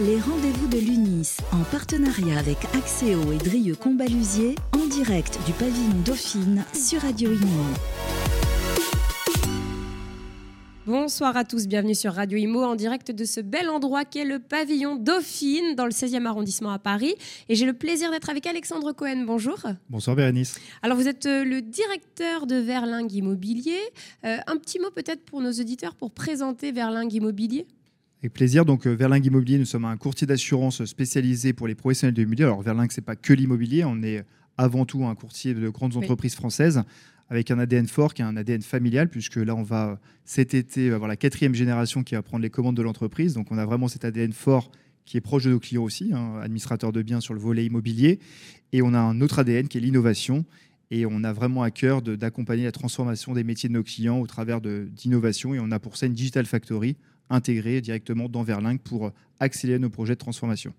les rendez-vous de l'UNIS, en partenariat avec Axéo et Drieux Combalusier, en direct du pavillon Dauphine sur Radio Imo. Bonsoir à tous, bienvenue sur Radio Imo en direct de ce bel endroit qu'est le pavillon Dauphine dans le 16e arrondissement à Paris. Et j'ai le plaisir d'être avec Alexandre Cohen. Bonjour. Bonsoir Bérénice. Alors vous êtes euh, le directeur de Verlingue Immobilier. Euh, un petit mot peut-être pour nos auditeurs pour présenter Verlingue Immobilier? Avec plaisir. Donc, euh, Verlingue Immobilier, nous sommes un courtier d'assurance spécialisé pour les professionnels de l'immobilier. Alors, Verlingue, ce n'est pas que l'immobilier, on est avant tout un courtier de grandes entreprises françaises avec un ADN fort qui est un ADN familial, puisque là, on va cet été avoir la quatrième génération qui va prendre les commandes de l'entreprise. Donc, on a vraiment cet ADN fort qui est proche de nos clients aussi, hein, administrateur de biens sur le volet immobilier. Et on a un autre ADN qui est l'innovation. Et on a vraiment à cœur d'accompagner la transformation des métiers de nos clients au travers d'innovation. Et on a pour ça une Digital Factory intégrée directement dans Verlingue pour accélérer nos projets de transformation.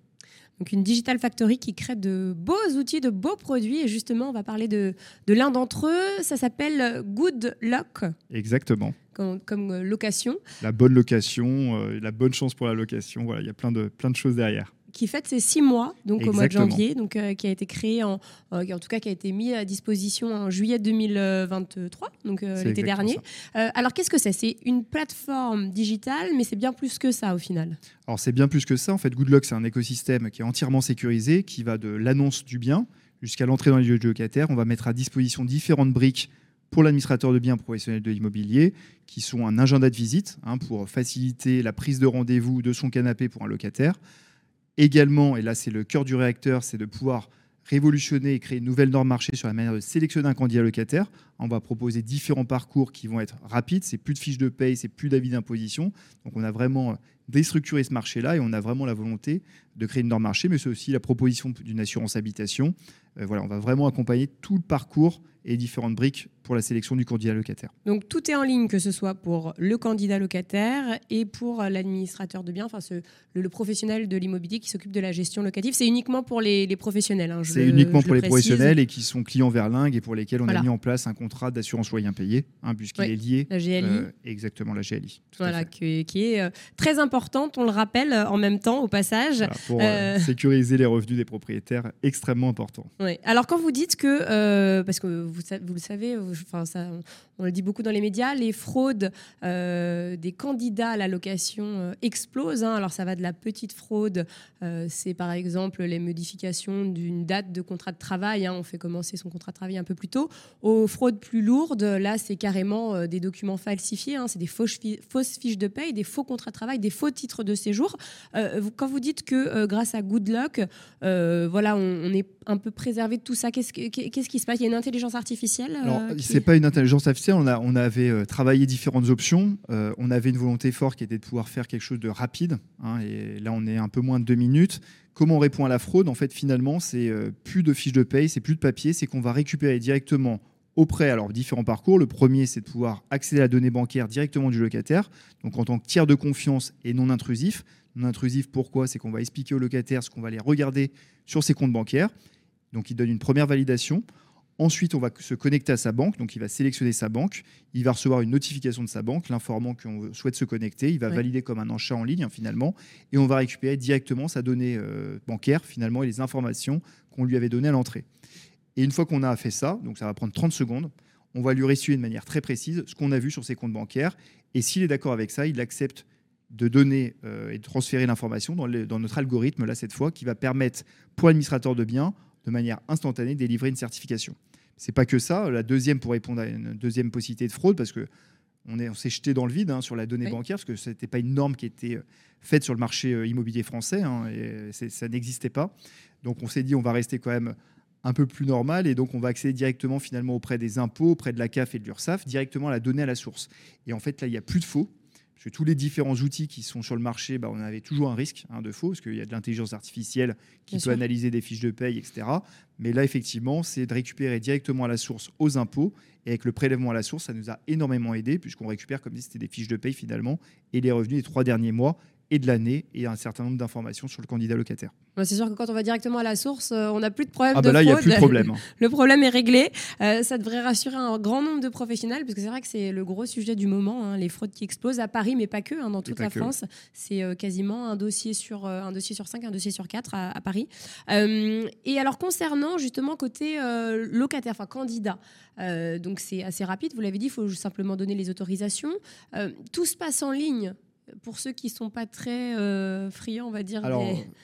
Donc une Digital Factory qui crée de beaux outils, de beaux produits. Et justement, on va parler de, de l'un d'entre eux. Ça s'appelle Good Lock. Exactement. Comme, comme, euh, location. La bonne location, euh, la bonne chance pour la location. Voilà, il y a plein de, plein de choses derrière qui fête ses six mois, donc au mois de janvier, donc euh, qui a été créé en, en tout cas qui a été mis à disposition en juillet 2023, donc l'été dernier. alors qu'est-ce que c'est? C'est une plateforme digitale, mais c'est bien plus que ça au final. Alors c'est bien plus que ça. En fait, Goodluck, c'est un écosystème qui est entièrement sécurisé, qui va de l'annonce du bien jusqu'à l'entrée dans les lieux de locataires. On va mettre à disposition différentes briques pour l'administrateur de biens professionnel de l'immobilier, qui sont un agenda de visite hein, pour faciliter la prise de rendez-vous de son canapé pour un locataire. Également, et là c'est le cœur du réacteur, c'est de pouvoir révolutionner et créer une nouvelle norme marché sur la manière de sélectionner un candidat locataire. On va proposer différents parcours qui vont être rapides. C'est plus de fiches de paye, c'est plus d'avis d'imposition. Donc on a vraiment déstructuré ce marché-là et on a vraiment la volonté de créer une norme marché, mais c'est aussi la proposition d'une assurance habitation. Euh, voilà, on va vraiment accompagner tout le parcours et différentes briques pour la sélection du candidat locataire. Donc tout est en ligne, que ce soit pour le candidat locataire et pour l'administrateur de biens, enfin le, professionnel de l'immobilier qui s'occupe de la gestion locative. C'est uniquement pour les, professionnels. Hein, c'est uniquement pour les professionnels et qui sont clients Verlingue et pour lesquels on a mis en place un contrat d'assurance loyer impayé, hein, puisqu'il est lié. La GLI. Euh, exactement, la GLI. Voilà, qui, est euh, très importante, on le rappelle euh, en même temps au passage. pour sécuriser les revenus des propriétaires, extrêmement important. Oui. Alors quand vous dites que, parce que vous, vous le savez, enfin, ça, on le dit beaucoup dans les médias, les fraudes euh, des candidats à la location euh, explosent. Hein. Alors ça va de la petite fraude, euh, c'est par exemple les modifications d'une date de contrat de travail, hein. on fait commencer son contrat de travail un peu plus tôt, aux fraudes plus lourdes, là c'est carrément des documents falsifiés, hein. c'est des fausses, fiches de paye, des faux contrats de travail, des faux titres de séjour. quand vous dites que grâce à Good Luck, voilà, on, est un peu préservé de tout ça, qu'est-ce, qu'est-ce qui se passe? Il y a une intelligence artificielle Alors, c'est pas une intelligence artificielle on, avait euh, travaillé différentes options. Euh, on avait une volonté forte qui était de pouvoir faire quelque chose de rapide. Hein, et là, on est un peu moins de deux minutes. Comment on répond à la fraude? En fait, finalement, c'est euh, plus de fiches de paye, c'est plus de papier, c'est qu'on va récupérer directement auprès, alors différents parcours. Le premier, c'est de pouvoir accéder à la donnée bancaire directement du locataire, donc en tant que tiers de confiance et non intrusif. Non intrusif, pourquoi? C'est qu'on va expliquer au locataire ce qu'on va aller regarder sur ses comptes bancaires. Donc, il donne une première validation. Ensuite, on va se connecter à sa banque. Donc, il va sélectionner sa banque. Il va recevoir une notification de sa banque, l'informant qu'on souhaite se connecter. Il va valider comme un achat en ligne, hein, finalement. Et on va récupérer directement sa donnée euh, bancaire, finalement, et les informations qu'on lui avait données à l'entrée. Et une fois qu'on a fait ça, donc ça va prendre 30 secondes, on va lui restituer de manière très précise ce qu'on a vu sur ses comptes bancaires. Et s'il est d'accord avec ça, il accepte de donner euh, et de transférer l'information dans, dans, notre algorithme, là, cette fois, qui va permettre pour l'administrateur de biens, de manière instantanée, de délivrer une certification. C'est pas que ça. La deuxième, pour répondre à une deuxième possibilité de fraude, parce que on s'est on jeté dans le vide hein, sur la donnée bancaire, parce que ce n'était pas une norme qui était euh, faite sur le marché euh, immobilier français, hein, et ça n'existait pas. Donc on s'est dit, on va rester quand même un peu plus normal, et donc on va accéder directement finalement auprès des impôts, auprès de la CAF et de l'URSSAF, directement à la donnée à la source. Et en fait, là, il n'y a plus de faux. Parce que tous les différents outils qui sont sur le marché, bah, on avait toujours un risque hein, de faux, parce qu'il y a de l'intelligence artificielle qui peut analyser des fiches de paye, etc. Mais là, effectivement, c'est de récupérer directement à la source aux impôts. Et avec le prélèvement à la source, ça nous a énormément aidé, puisqu'on récupère, comme si c'était des fiches de paye finalement, et les revenus des trois derniers mois et de l'année et un certain nombre d'informations sur le candidat locataire. C'est sûr que quand on va directement à la source, euh, on n'a plus de problème ah de bah là, il n'y a plus de problème. le problème est réglé. Euh, ça devrait rassurer un grand nombre de professionnels, parce que c'est vrai que c'est le gros sujet du moment, hein, les fraudes qui explosent à Paris, mais pas que, hein, dans toute la France. C'est euh, quasiment un dossier, sur, un dossier sur cinq, un dossier sur quatre à, Paris. et alors, concernant justement côté locataire, enfin candidat, donc c'est assez rapide, vous l'avez dit, il faut simplement donner les autorisations. tout se passe en ligne pour ceux qui ne sont pas très euh, friands, on va dire, alors,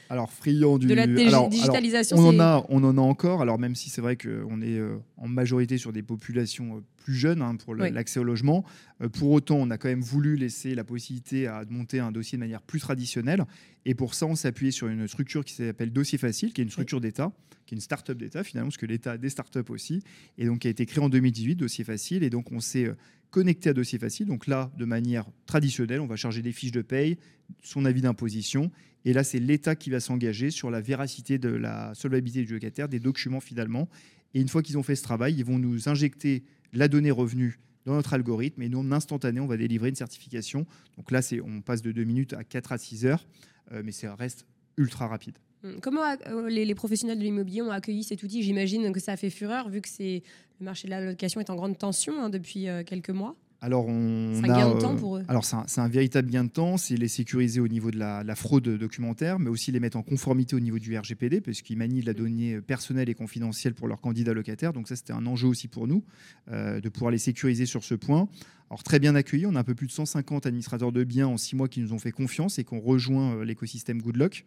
alors friands du... de la digitalisation. on, en a, on en a encore, alors même si c'est vrai qu'on est euh, en majorité sur des populations euh, plus jeunes hein, pour l'accès au logement, pour autant, on a quand même voulu laisser la possibilité à monter un dossier de manière plus traditionnelle. Et pour ça, on s'est appuyé sur une structure qui s'appelle Dossier Facile, qui est une structure d'État, qui est une start-up d'État finalement, parce que l'État a des start-up aussi, et donc qui a été créée en 2018, Dossier Facile. Et donc on s'est connecté à Dossier Facile. Donc là, de manière traditionnelle, on va charger des fiches de paye, son avis d'imposition. Et là, c'est l'État qui va s'engager sur la véracité de la solvabilité du locataire, des documents finalement. Et une fois qu'ils ont fait ce travail, ils vont nous injecter la donnée revenu dans notre algorithme. Et nous, en instantané, on va délivrer une certification. Donc là, on passe de 2 minutes à 4 à 6 heures. Euh, mais ça reste ultra rapide. Hum, comment euh, les, professionnels de l'immobilier ont accueilli cet outil? J'imagine que ça a fait fureur vu que le marché de la location est en grande tension hein, depuis euh, quelques mois. Alors, on c'est un gain de temps pour eux. Alors, c'est un, véritable gain de temps. C'est les sécuriser au niveau de la, fraude documentaire, mais aussi les mettre en conformité au niveau du RGPD, parce qu'ils manient de la donnée personnelle et confidentielle pour leurs candidats locataires. Donc, ça, c'était un enjeu aussi pour nous, de pouvoir les sécuriser sur ce point. Alors très bien accueilli, on a un peu plus de 150 administrateurs de biens en six mois qui nous ont fait confiance et qui ont rejoint euh, l'écosystème Goodlock.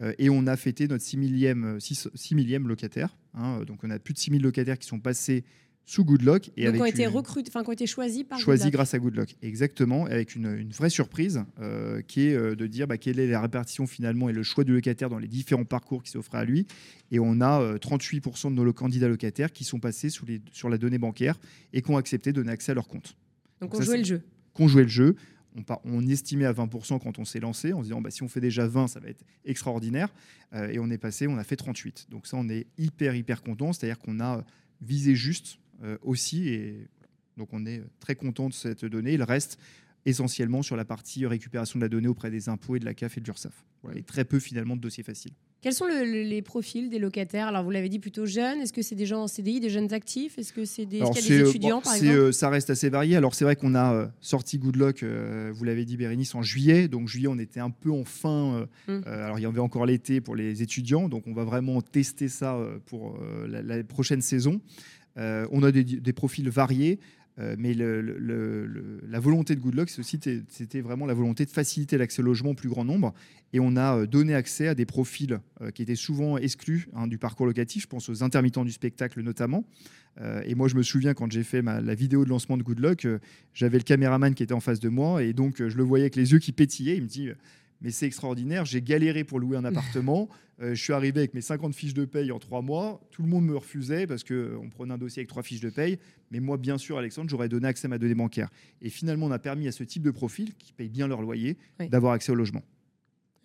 Euh, et on a fêté notre 6 millième, 6, millième locataire. Hein. donc on a plus de 6000 locataires qui sont passés sous Goodlock. Et Donc, ont été recrutés, enfin, qui ont été choisis par Choisis grâce à Goodlock, exactement, avec une, vraie surprise euh, qui est de dire bah, quelle est la répartition finalement et le choix du locataire dans les différents parcours qui s'offraient à lui. Et on a 38% de nos candidats locataires qui sont passés sous les, sur la donnée bancaire et qui ont accepté de donner accès à leur compte. Donc, on jouait le jeu. Qu'on jouait le jeu. On, on, estimait à 20% quand on s'est lancé, en se disant bah, si on fait déjà 20, ça va être extraordinaire. Euh, et on est passé, on a fait 38. Donc ça, on est hyper, hyper content. C'est-à-dire qu'on a visé juste euh, aussi. Et donc on est très content de cette donnée. Il reste essentiellement sur la partie récupération de la donnée auprès des impôts et de la CAF et de l'URSSAF. Voilà, et très peu finalement de dossiers faciles. Quels sont les profils des locataires? Alors, vous l'avez dit plutôt jeunes. Est-ce que c'est des gens en CDI, des jeunes actifs? Est-ce que c'est des, des, étudiants, par exemple? euh, Ça reste assez varié. Alors, c'est vrai qu'on a euh, sorti Good Luck, euh, vous l'avez dit, Bérénice, en juillet. Donc, juillet, on était un peu en fin. Hum. alors, il y avait encore l'été pour les étudiants. Donc, on va vraiment tester ça pour la, prochaine saison. On a des, profils variés. Euh, mais la volonté de Goodluck, c'était vraiment la volonté de faciliter l'accès au logement au plus grand nombre. Et on a euh, donné accès à des profils euh, qui étaient souvent exclus hein, du parcours locatif. Je pense aux intermittents du spectacle notamment. et moi, je me souviens quand j'ai fait la vidéo de lancement de Goodluck, j'avais le caméraman qui était en face de moi. Et donc, je le voyais avec les yeux qui pétillaient. Il me dit mais c'est extraordinaire. J'ai galéré pour louer un appartement. Euh, je suis arrivé avec mes 50 fiches de paye en trois mois. Tout le monde me refusait parce qu'on euh, prenait un dossier avec trois fiches de paye. Mais moi, bien sûr, Alexandre, j'aurais donné accès à ma donnée bancaire. Et finalement, on a permis à ce type de profil, qui paye bien leur loyer, d'avoir accès au logement.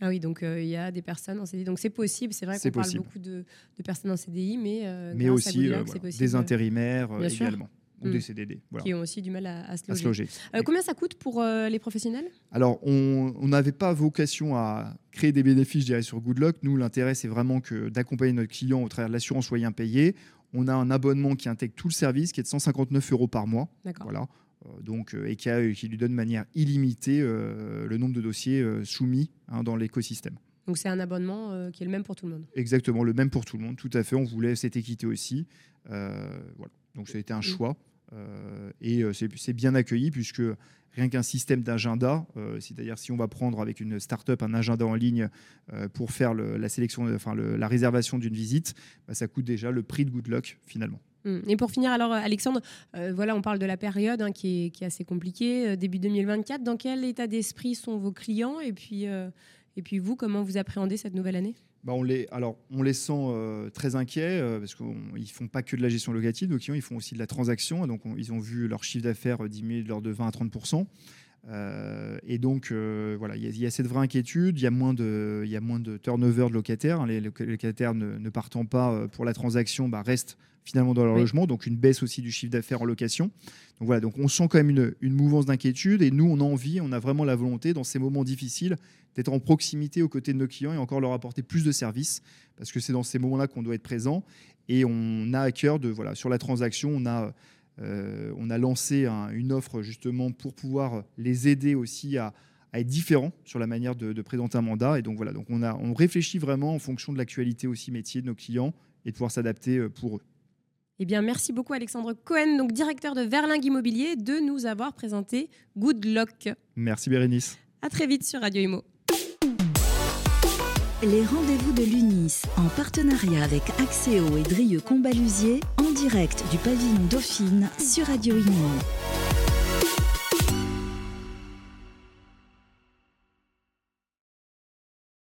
Ah oui, donc euh, il y a des personnes en CDI. Donc c'est possible, c'est vrai qu'on parle beaucoup de, personnes en CDI, mais, mais aussi des intérimaires également ou des mm. CDD. Qui ont aussi du mal à, se loger. Euh, combien ça coûte pour euh, les professionnels? Alors, on n'avait pas vocation à créer des bénéfices, je dirais, sur Goodluck. Nous, l'intérêt, c'est vraiment que d'accompagner notre client au travers de l'assurance loyer impayé. On a un abonnement qui intègre tout le service, qui est de 159 euros par mois. Voilà. Euh, donc, et qui, qui, lui donne de manière illimitée le nombre de dossiers soumis hein, dans l'écosystème. Donc c'est un abonnement qui est le même pour tout le monde. Exactement, le même pour tout le monde, tout à fait. On voulait cette équité aussi. voilà. Donc ça a été un choix. Euh, et euh, c'est bien accueilli puisque rien qu'un système d'agenda, euh, c'est-à-dire si on va prendre avec une start-up un agenda en ligne pour faire la sélection, enfin la réservation d'une visite, bah, ça coûte déjà le prix de Good Luck finalement. Hum. Et pour finir, alors Alexandre, voilà, on parle de la période hein, qui, est, qui, est, assez compliquée, début 2024. Dans quel état d'esprit sont vos clients? Et puis, et puis vous, comment vous appréhendez cette nouvelle année? Bah, on, les, sent euh, très inquiets euh, parce qu'ils ne font pas que de la gestion locative, donc ils font aussi de la transaction. Donc, ils ont vu leur chiffre d'affaires diminuer de l'ordre de 20 à 30 Euh, et donc, euh, voilà, il y, a cette vraie inquiétude. Il y a moins de, il y a moins de turnover de locataires. Hein. Les, locataires ne, partant pas euh, pour la transaction bah, restent finalement dans leur logement. Donc, une baisse aussi du chiffre d'affaires en location. Donc, voilà, donc on sent quand même une, une mouvance d'inquiétude. Et nous, on a envie, on a vraiment la volonté, dans ces moments difficiles, d'être en proximité aux côtés de nos clients et encore leur apporter plus de services. Parce que c'est dans ces moments-là qu'on doit être présent. Et on a à cœur de, voilà, sur la transaction, on a euh, on a lancé une offre justement pour pouvoir les aider aussi à, être différents sur la manière de, présenter un mandat. Et donc voilà, donc on, a, on réfléchit vraiment en fonction de l'actualité aussi métier de nos clients et de pouvoir s'adapter euh, pour eux. Eh bien, merci beaucoup Alexandre Cohen, donc directeur de Verlingue Immobilier, de nous avoir présenté Good Luck. Merci Bérénice. À très vite sur Radio Imo. Les rendez-vous de l'UNIS, en partenariat avec Axéo et Drieux Combalusier, en direct du pavillon Dauphine sur Radio Imo.